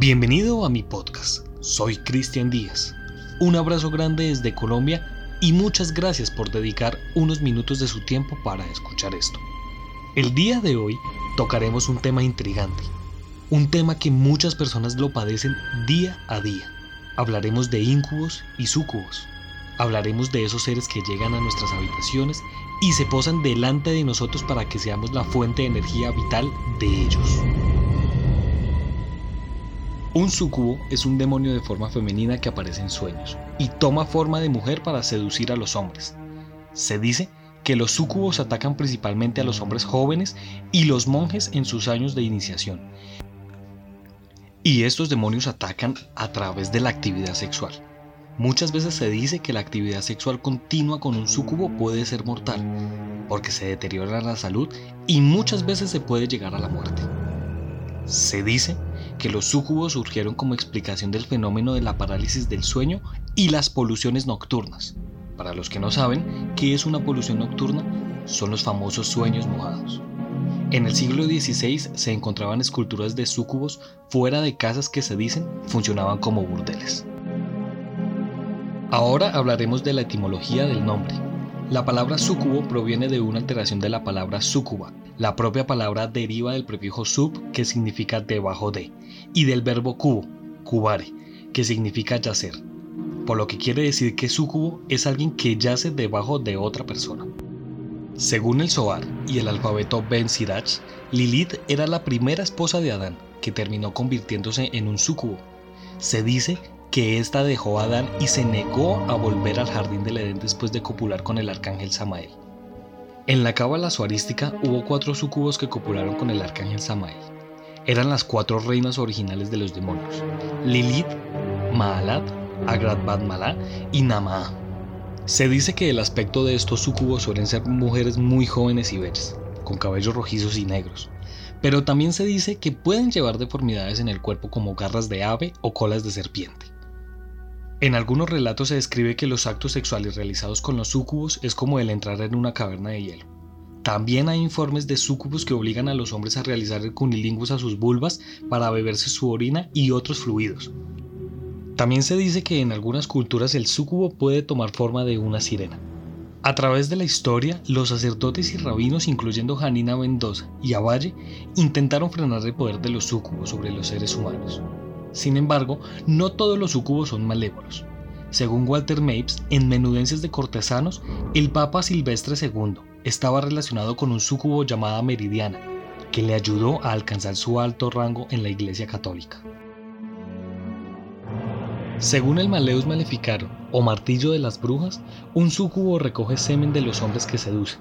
Bienvenido a mi podcast. Soy Cristian Díaz. Un abrazo grande desde Colombia y muchas gracias por dedicar unos minutos de su tiempo para escuchar esto. El día de hoy tocaremos un tema intrigante, un tema que muchas personas lo padecen día a día. Hablaremos de íncubos y súcubos. Hablaremos de esos seres que llegan a nuestras habitaciones y se posan delante de nosotros para que seamos la fuente de energía vital de ellos. Un sucubo es un demonio de forma femenina que aparece en sueños y toma forma de mujer para seducir a los hombres. Se dice que los sucubos atacan principalmente a los hombres jóvenes y los monjes en sus años de iniciación. Y estos demonios atacan a través de la actividad sexual. Muchas veces se dice que la actividad sexual continua con un sucubo puede ser mortal, porque se deteriora la salud y muchas veces se puede llegar a la muerte. Se dice que los súcubos surgieron como explicación del fenómeno de la parálisis del sueño y las poluciones nocturnas. Para los que no saben qué es una polución nocturna, son los famosos sueños mojados. En el siglo XVI se encontraban esculturas de súcubos fuera de casas que se dicen funcionaban como burdeles. Ahora hablaremos de la etimología del nombre. La palabra súcubo proviene de una alteración de la palabra súcuba. La propia palabra deriva del prefijo sub, que significa debajo de, y del verbo cubo, cubare, que significa yacer, por lo que quiere decir que súcubo es alguien que yace debajo de otra persona. Según el Zohar y el alfabeto Ben Sirach, Lilith era la primera esposa de Adán, que terminó convirtiéndose en un súcubo. Se dice que ésta dejó a Adán y se negó a volver al jardín del Edén después de copular con el arcángel Samael. En la cábala suarística hubo cuatro sucubos que copularon con el arcángel Samael. Eran las cuatro reinas originales de los demonios: Lilith, Maalat, Agrat Malá y Namaa. Se dice que el aspecto de estos sucubos suelen ser mujeres muy jóvenes y bellas, con cabellos rojizos y negros, pero también se dice que pueden llevar deformidades en el cuerpo como garras de ave o colas de serpiente. En algunos relatos se describe que los actos sexuales realizados con los súcubos es como el entrar en una caverna de hielo. También hay informes de súcubos que obligan a los hombres a realizar el cunilingus a sus vulvas para beberse su orina y otros fluidos. También se dice que en algunas culturas el súcubo puede tomar forma de una sirena. A través de la historia, los sacerdotes y rabinos, incluyendo Janina Mendoza y Avalle, intentaron frenar el poder de los súcubos sobre los seres humanos. Sin embargo, no todos los sucubos son malévolos. Según Walter Mapes, en Menudencias de Cortesanos, el Papa Silvestre II estaba relacionado con un sucubo llamada Meridiana, que le ayudó a alcanzar su alto rango en la Iglesia Católica. Según el Maleus Maleficarum o Martillo de las Brujas, un sucubo recoge semen de los hombres que seduce.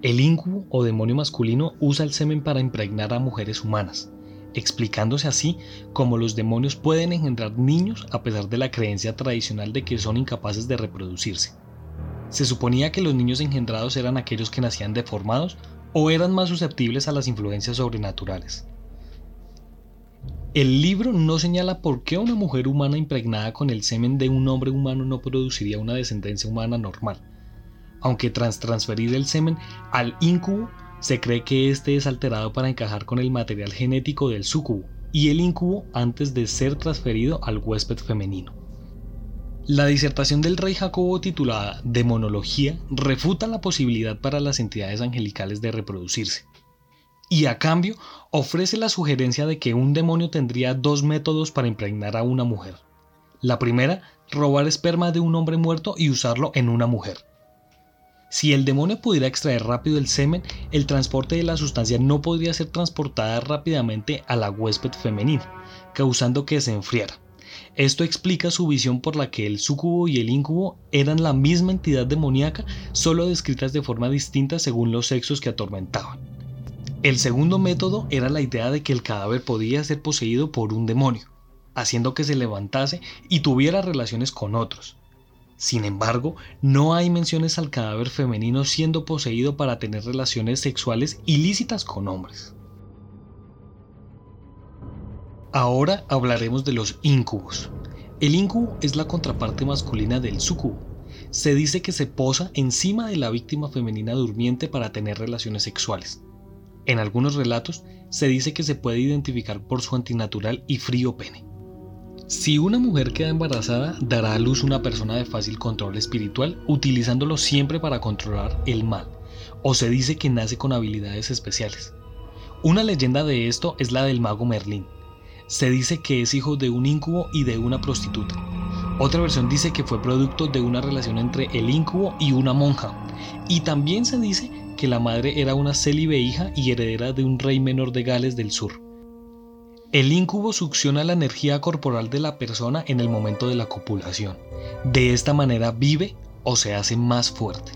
El incubo o demonio masculino usa el semen para impregnar a mujeres humanas explicándose así cómo los demonios pueden engendrar niños a pesar de la creencia tradicional de que son incapaces de reproducirse. Se suponía que los niños engendrados eran aquellos que nacían deformados o eran más susceptibles a las influencias sobrenaturales. El libro no señala por qué una mujer humana impregnada con el semen de un hombre humano no produciría una descendencia humana normal, aunque tras transferir el semen al incubo se cree que este es alterado para encajar con el material genético del súcubo y el incubo antes de ser transferido al huésped femenino. La disertación del rey Jacobo titulada Demonología refuta la posibilidad para las entidades angelicales de reproducirse. Y a cambio ofrece la sugerencia de que un demonio tendría dos métodos para impregnar a una mujer. La primera, robar esperma de un hombre muerto y usarlo en una mujer. Si el demonio pudiera extraer rápido el semen, el transporte de la sustancia no podría ser transportada rápidamente a la huésped femenina, causando que se enfriara. Esto explica su visión por la que el sucubo y el incubo eran la misma entidad demoníaca, solo descritas de forma distinta según los sexos que atormentaban. El segundo método era la idea de que el cadáver podía ser poseído por un demonio, haciendo que se levantase y tuviera relaciones con otros, sin embargo, no hay menciones al cadáver femenino siendo poseído para tener relaciones sexuales ilícitas con hombres. Ahora hablaremos de los íncubos. El incubo es la contraparte masculina del sucubo. Se dice que se posa encima de la víctima femenina durmiente para tener relaciones sexuales. En algunos relatos se dice que se puede identificar por su antinatural y frío pene. Si una mujer queda embarazada, dará a luz una persona de fácil control espiritual, utilizándolo siempre para controlar el mal, o se dice que nace con habilidades especiales. Una leyenda de esto es la del mago Merlín. Se dice que es hijo de un incubo y de una prostituta. Otra versión dice que fue producto de una relación entre el incubo y una monja. Y también se dice que la madre era una célibe hija y heredera de un rey menor de Gales del Sur. El incubo succiona la energía corporal de la persona en el momento de la copulación. De esta manera vive o se hace más fuerte.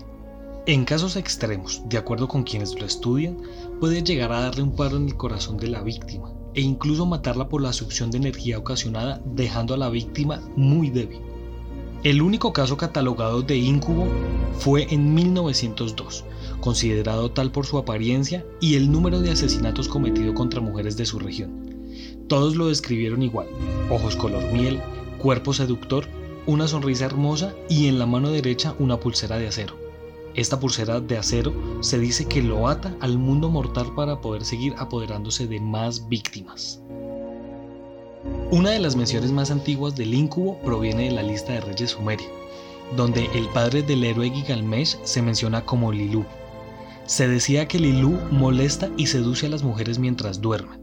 En casos extremos, de acuerdo con quienes lo estudian, puede llegar a darle un paro en el corazón de la víctima e incluso matarla por la succión de energía ocasionada, dejando a la víctima muy débil. El único caso catalogado de incubo fue en 1902, considerado tal por su apariencia y el número de asesinatos cometidos contra mujeres de su región. Todos lo describieron igual, ojos color miel, cuerpo seductor, una sonrisa hermosa y en la mano derecha una pulsera de acero. Esta pulsera de acero se dice que lo ata al mundo mortal para poder seguir apoderándose de más víctimas. Una de las menciones más antiguas del incubo proviene de la lista de reyes sumeria, donde el padre del héroe Gilgamesh se menciona como Lilú. Se decía que Lilú molesta y seduce a las mujeres mientras duermen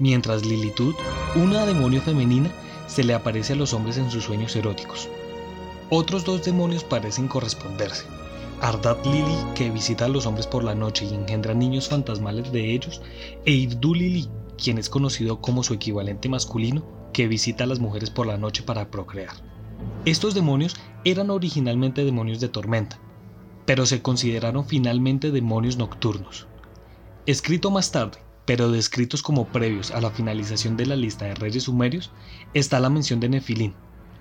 mientras Lilitud, una demonio femenina, se le aparece a los hombres en sus sueños eróticos. Otros dos demonios parecen corresponderse. Ardat Lili, que visita a los hombres por la noche y engendra niños fantasmales de ellos, e Irdu Lili, quien es conocido como su equivalente masculino, que visita a las mujeres por la noche para procrear. Estos demonios eran originalmente demonios de tormenta, pero se consideraron finalmente demonios nocturnos. Escrito más tarde, pero descritos como previos a la finalización de la lista de reyes sumerios, está la mención de Nefilín.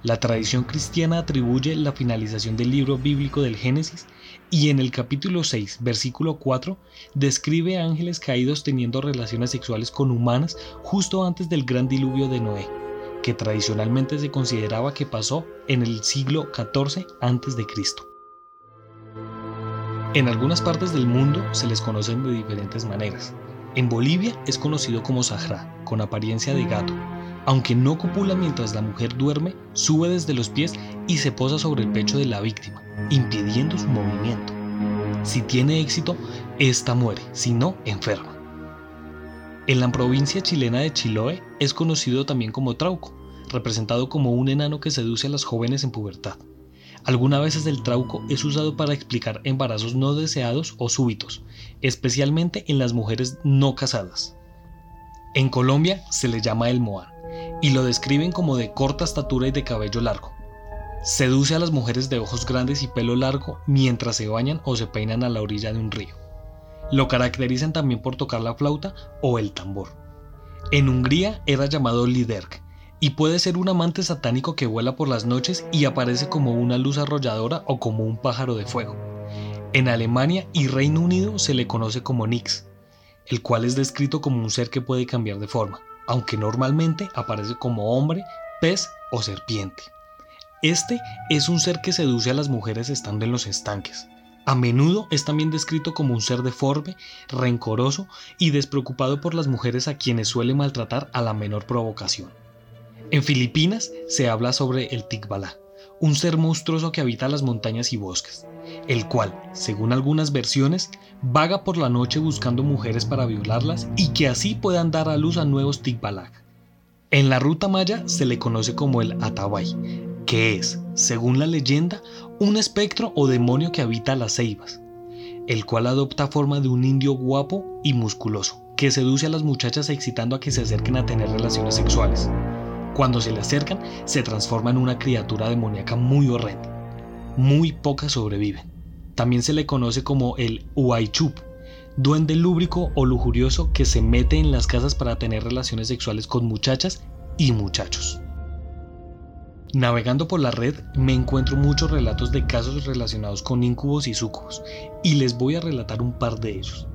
La tradición cristiana atribuye la finalización del libro bíblico del Génesis y en el capítulo 6, versículo 4, describe ángeles caídos teniendo relaciones sexuales con humanas justo antes del gran diluvio de Noé, que tradicionalmente se consideraba que pasó en el siglo XIV a.C. En algunas partes del mundo se les conocen de diferentes maneras. En Bolivia es conocido como Sahra, con apariencia de gato. Aunque no copula mientras la mujer duerme, sube desde los pies y se posa sobre el pecho de la víctima, impidiendo su movimiento. Si tiene éxito, ésta muere, si no, enferma. En la provincia chilena de Chiloé es conocido también como Trauco, representado como un enano que seduce a las jóvenes en pubertad. Algunas veces el trauco es usado para explicar embarazos no deseados o súbitos, especialmente en las mujeres no casadas. En Colombia se le llama el moán y lo describen como de corta estatura y de cabello largo. Seduce a las mujeres de ojos grandes y pelo largo mientras se bañan o se peinan a la orilla de un río. Lo caracterizan también por tocar la flauta o el tambor. En Hungría era llamado liderk y puede ser un amante satánico que vuela por las noches y aparece como una luz arrolladora o como un pájaro de fuego. En Alemania y Reino Unido se le conoce como Nix, el cual es descrito como un ser que puede cambiar de forma, aunque normalmente aparece como hombre, pez o serpiente. Este es un ser que seduce a las mujeres estando en los estanques. A menudo es también descrito como un ser deforme, rencoroso y despreocupado por las mujeres a quienes suele maltratar a la menor provocación. En Filipinas se habla sobre el Tikbala, un ser monstruoso que habita las montañas y bosques, el cual, según algunas versiones, vaga por la noche buscando mujeres para violarlas y que así puedan dar a luz a nuevos Tikbalak. En la ruta maya se le conoce como el Atabay, que es, según la leyenda, un espectro o demonio que habita las ceibas, el cual adopta forma de un indio guapo y musculoso, que seduce a las muchachas excitando a que se acerquen a tener relaciones sexuales. Cuando se le acercan, se transforma en una criatura demoníaca muy horrenda. Muy pocas sobreviven. También se le conoce como el Uaychup, duende lúbrico o lujurioso que se mete en las casas para tener relaciones sexuales con muchachas y muchachos. Navegando por la red me encuentro muchos relatos de casos relacionados con incubos y sucubos, y les voy a relatar un par de ellos.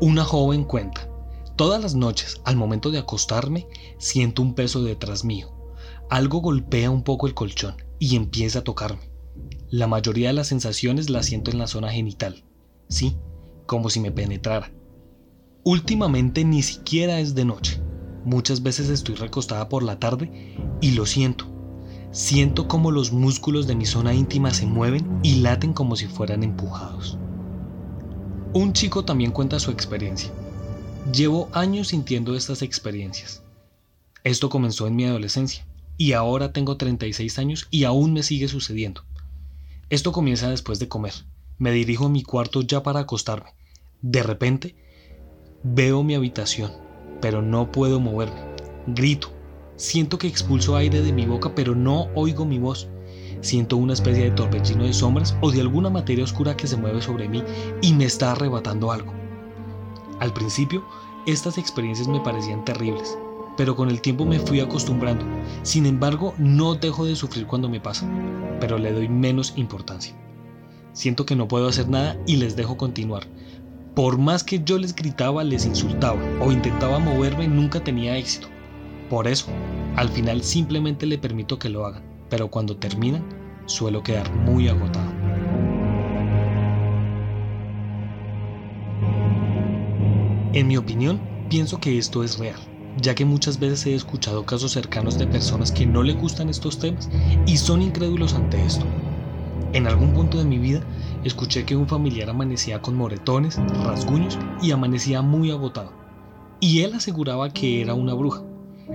Una joven cuenta, Todas las noches, al momento de acostarme, siento un peso detrás mío. Algo golpea un poco el colchón y empieza a tocarme. La mayoría de las sensaciones las siento en la zona genital. Sí, como si me penetrara. Últimamente ni siquiera es de noche. Muchas veces estoy recostada por la tarde y lo siento. Siento como los músculos de mi zona íntima se mueven y laten como si fueran empujados. Un chico también cuenta su experiencia. Llevo años sintiendo estas experiencias. Esto comenzó en mi adolescencia y ahora tengo 36 años y aún me sigue sucediendo. Esto comienza después de comer. Me dirijo a mi cuarto ya para acostarme. De repente, veo mi habitación, pero no puedo moverme. Grito. Siento que expulso aire de mi boca, pero no oigo mi voz. Siento una especie de torbellino de sombras o de alguna materia oscura que se mueve sobre mí y me está arrebatando algo. Al principio, estas experiencias me parecían terribles, pero con el tiempo me fui acostumbrando. Sin embargo, no dejo de sufrir cuando me pasa, pero le doy menos importancia. Siento que no puedo hacer nada y les dejo continuar. Por más que yo les gritaba, les insultaba o intentaba moverme, nunca tenía éxito. Por eso, al final simplemente le permito que lo hagan, pero cuando terminan, suelo quedar muy agotado. En mi opinión, pienso que esto es real, ya que muchas veces he escuchado casos cercanos de personas que no le gustan estos temas y son incrédulos ante esto. En algún punto de mi vida, escuché que un familiar amanecía con moretones, rasguños y amanecía muy agotado. Y él aseguraba que era una bruja,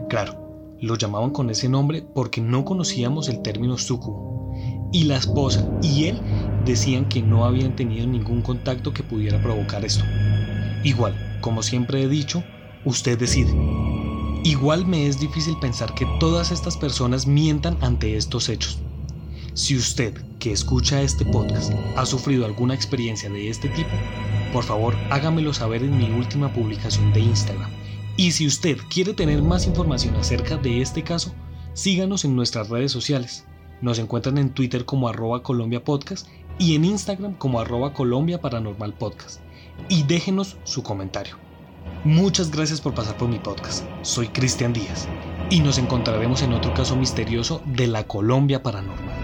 Claro, lo llamaban con ese nombre porque no conocíamos el término sucubo. Y la esposa y él decían que no habían tenido ningún contacto que pudiera provocar esto. Igual, como siempre he dicho, usted decide. Igual me es difícil pensar que todas estas personas mientan ante estos hechos. Si usted que escucha este podcast ha sufrido alguna experiencia de este tipo, por favor hágamelo saber en mi última publicación de Instagram y si usted quiere tener más información acerca de este caso, síganos en nuestras redes sociales. Nos encuentran en Twitter como arroba Colombia Podcast y en Instagram como arroba Colombia Paranormal Podcast. Y déjenos su comentario. Muchas gracias por pasar por mi podcast. Soy Cristian Díaz y nos encontraremos en otro caso misterioso de la Colombia Paranormal.